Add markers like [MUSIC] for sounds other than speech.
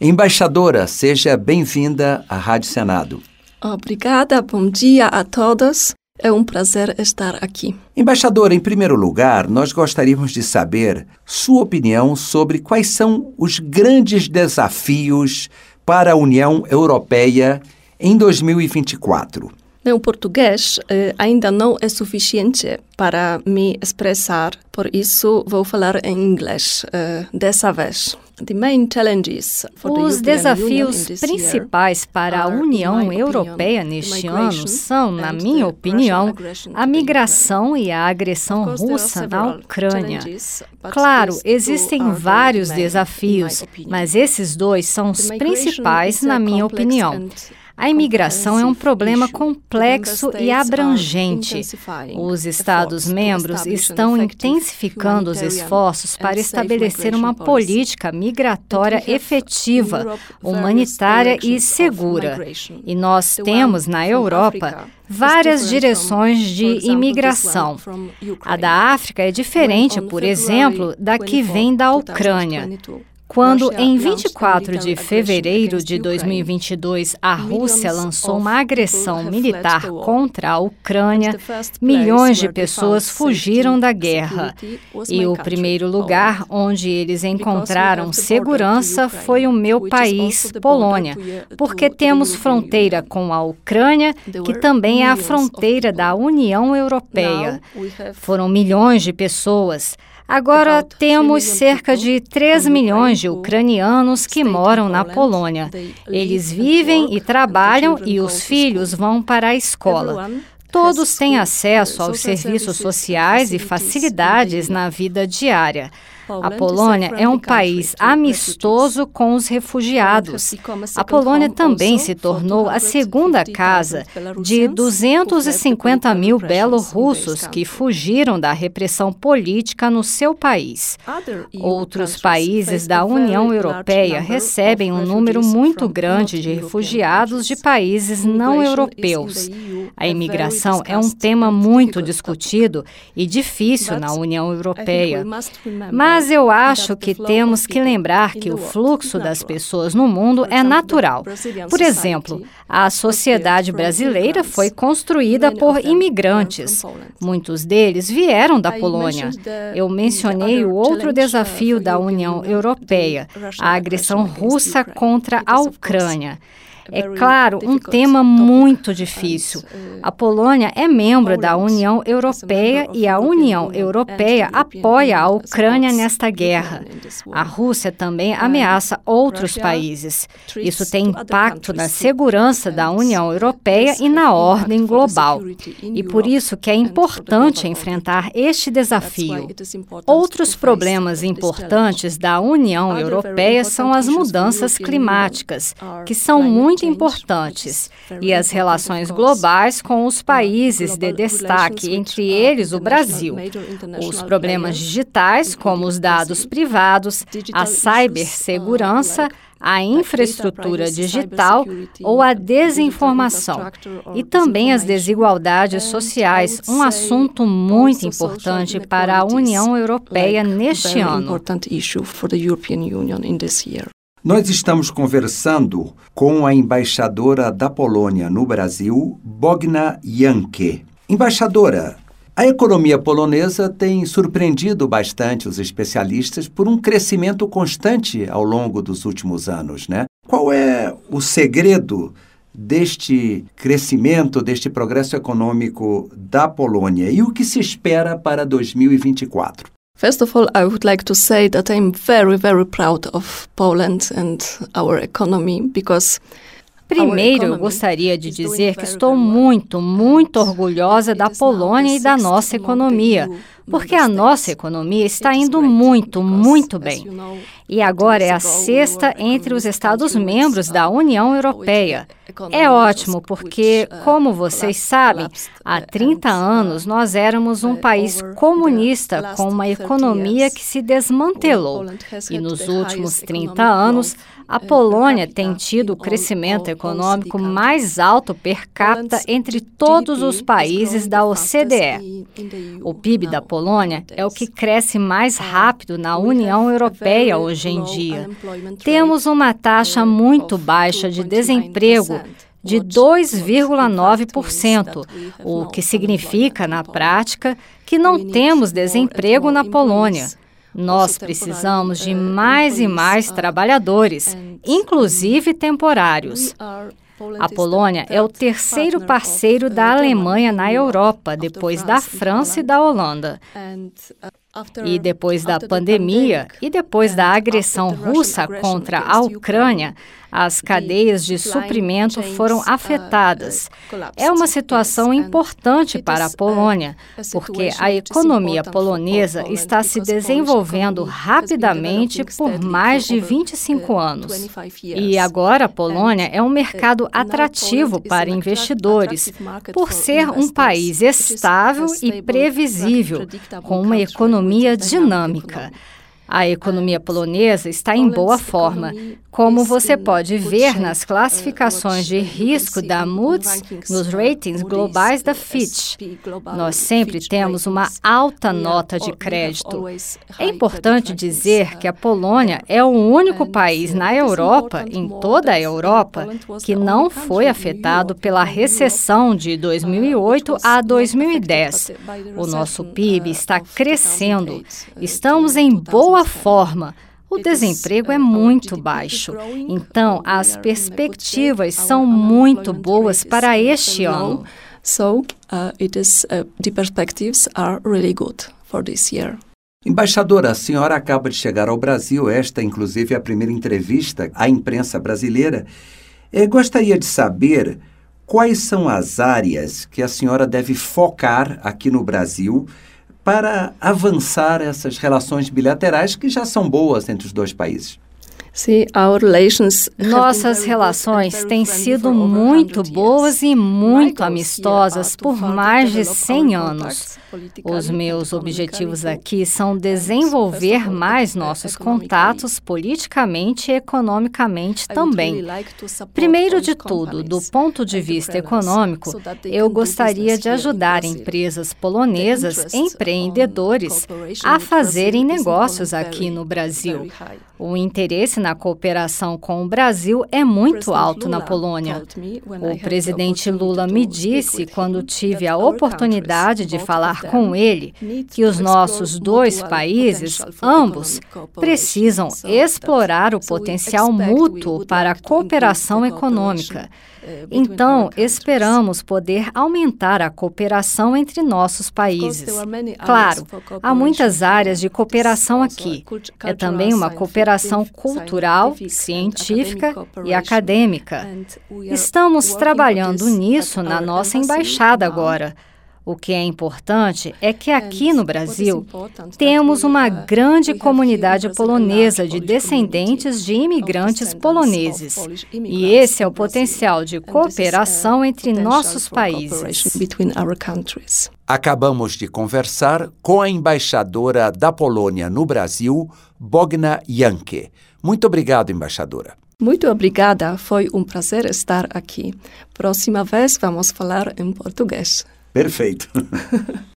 Embaixadora, seja bem-vinda à Rádio Senado. Obrigada, bom dia a todos. É um prazer estar aqui. Embaixadora, em primeiro lugar, nós gostaríamos de saber sua opinião sobre quais são os grandes desafios para a União Europeia em 2024. Meu português eh, ainda não é suficiente para me expressar, por isso vou falar em inglês eh, dessa vez. Os desafios principais para a União Europeia neste ano são, na minha opinião, a migração e a agressão russa na Ucrânia. Claro, existem vários desafios, mas esses dois são os principais, na minha opinião. A imigração é um problema complexo e abrangente. Os Estados-membros estão intensificando os esforços para estabelecer uma política migratória efetiva, humanitária e segura. E nós temos na Europa várias direções de imigração. A da África é diferente, por exemplo, da que vem da Ucrânia. Quando, em 24 de fevereiro de 2022, a Rússia lançou uma agressão militar contra a Ucrânia, milhões de pessoas fugiram da guerra. E o primeiro lugar onde eles encontraram segurança foi o meu país, Polônia, porque temos fronteira com a Ucrânia, que também é a fronteira da União Europeia. Foram milhões de pessoas. Agora temos cerca de 3 milhões de ucranianos que moram na Polônia. Eles vivem e trabalham e os filhos vão para a escola. Todos têm acesso aos serviços sociais e facilidades na vida diária. A Polônia é um país amistoso com os refugiados. A Polônia também se tornou a segunda casa de 250 mil belorussos que fugiram da repressão política no seu país. Outros países da União Europeia recebem um número muito grande de refugiados de países não europeus. A imigração é um tema muito discutido e difícil na União Europeia. Mas eu acho que temos que lembrar que o fluxo das pessoas no mundo é natural. Por exemplo, a sociedade brasileira foi construída por imigrantes. Muitos deles vieram da Polônia. Eu mencionei o outro desafio da União Europeia, a agressão russa contra a Ucrânia. É claro, um tema muito difícil. A Polônia é membro da União Europeia e a União Europeia apoia a Ucrânia nesta guerra. A Rússia também ameaça outros países. Isso tem impacto na segurança da União Europeia e na ordem global. E por isso que é importante enfrentar este desafio. Outros problemas importantes da União Europeia são as mudanças climáticas, que são muito muito importantes, e as relações globais com os países de destaque, entre eles o Brasil. Os problemas digitais, como os dados privados, a cibersegurança, a infraestrutura digital ou a desinformação, e também as desigualdades sociais, um assunto muito importante para a União Europeia neste ano. Nós estamos conversando com a embaixadora da Polônia no Brasil, Bogna Janke. Embaixadora, a economia polonesa tem surpreendido bastante os especialistas por um crescimento constante ao longo dos últimos anos, né? Qual é o segredo deste crescimento, deste progresso econômico da Polônia e o que se espera para 2024? First of all, I would like to say that I'm very, very proud of Poland and our economy because Primeiro, eu gostaria de dizer que estou muito, muito orgulhosa da Polônia e da nossa economia, porque a nossa economia está indo muito, muito bem. E agora é a sexta entre os Estados-membros da União Europeia. É ótimo, porque, como vocês sabem, há 30 anos nós éramos um país comunista com uma economia que se desmantelou. E nos últimos 30 anos, a Polônia tem tido o crescimento econômico mais alto per capita entre todos os países da OCDE. O PIB da Polônia Polônia é o que cresce mais rápido na União Europeia hoje em dia. Temos uma taxa muito baixa de desemprego de 2,9%, o que significa, na prática, que não temos desemprego na Polônia. Nós precisamos de mais e mais trabalhadores, inclusive temporários. A Polônia é o terceiro parceiro da Alemanha na Europa, depois da França e da Holanda. E depois da pandemia e depois da agressão russa contra a Ucrânia, as cadeias de suprimento foram afetadas. É uma situação importante para a Polônia, porque a economia polonesa está se desenvolvendo rapidamente por mais de 25 anos. E agora a Polônia é um mercado atrativo para investidores, por ser um país estável e previsível, com uma economia dinâmica. A economia polonesa está em boa forma, como você pode ver nas classificações de risco da Moody's nos ratings globais da Fitch. Nós sempre temos uma alta nota de crédito. É importante dizer que a Polônia é o único país na Europa, em toda a Europa, que não foi afetado pela recessão de 2008 a 2010. O nosso PIB está crescendo. Estamos em boa boa forma. O desemprego é muito baixo. Então, as perspectivas são muito boas para este ano. So, uh, it is, uh, the perspectives are really good for this year. Embaixadora, a senhora acaba de chegar ao Brasil, esta inclusive é a primeira entrevista à imprensa brasileira. Eu gostaria de saber quais são as áreas que a senhora deve focar aqui no Brasil para avançar essas relações bilaterais que já são boas entre os dois países? Nossas relações têm sido muito boas e muito amistosas por mais de 100 anos. Os meus objetivos aqui são desenvolver mais nossos contatos politicamente e economicamente também. Primeiro de tudo, do ponto de vista econômico, eu gostaria de ajudar empresas polonesas, empreendedores, a fazerem negócios aqui no Brasil. O interesse na cooperação com o Brasil é muito alto na Polônia. O presidente Lula me disse, quando tive a oportunidade de falar com ele, que os nossos dois países, ambos, precisam explorar o potencial mútuo para a cooperação econômica. Então, esperamos poder aumentar a cooperação entre nossos países. Claro, há muitas áreas de cooperação aqui. É também uma cooperação cultural, científica e acadêmica. Estamos trabalhando nisso na nossa embaixada agora. O que é importante é que aqui no Brasil temos uma grande comunidade polonesa de descendentes de imigrantes poloneses. E esse é o potencial de cooperação entre nossos países. Acabamos de conversar com a embaixadora da Polônia no Brasil, Bogna Janke. Muito obrigado, embaixadora. Muito obrigada, foi um prazer estar aqui. Próxima vez vamos falar em português. Perfeito. [LAUGHS]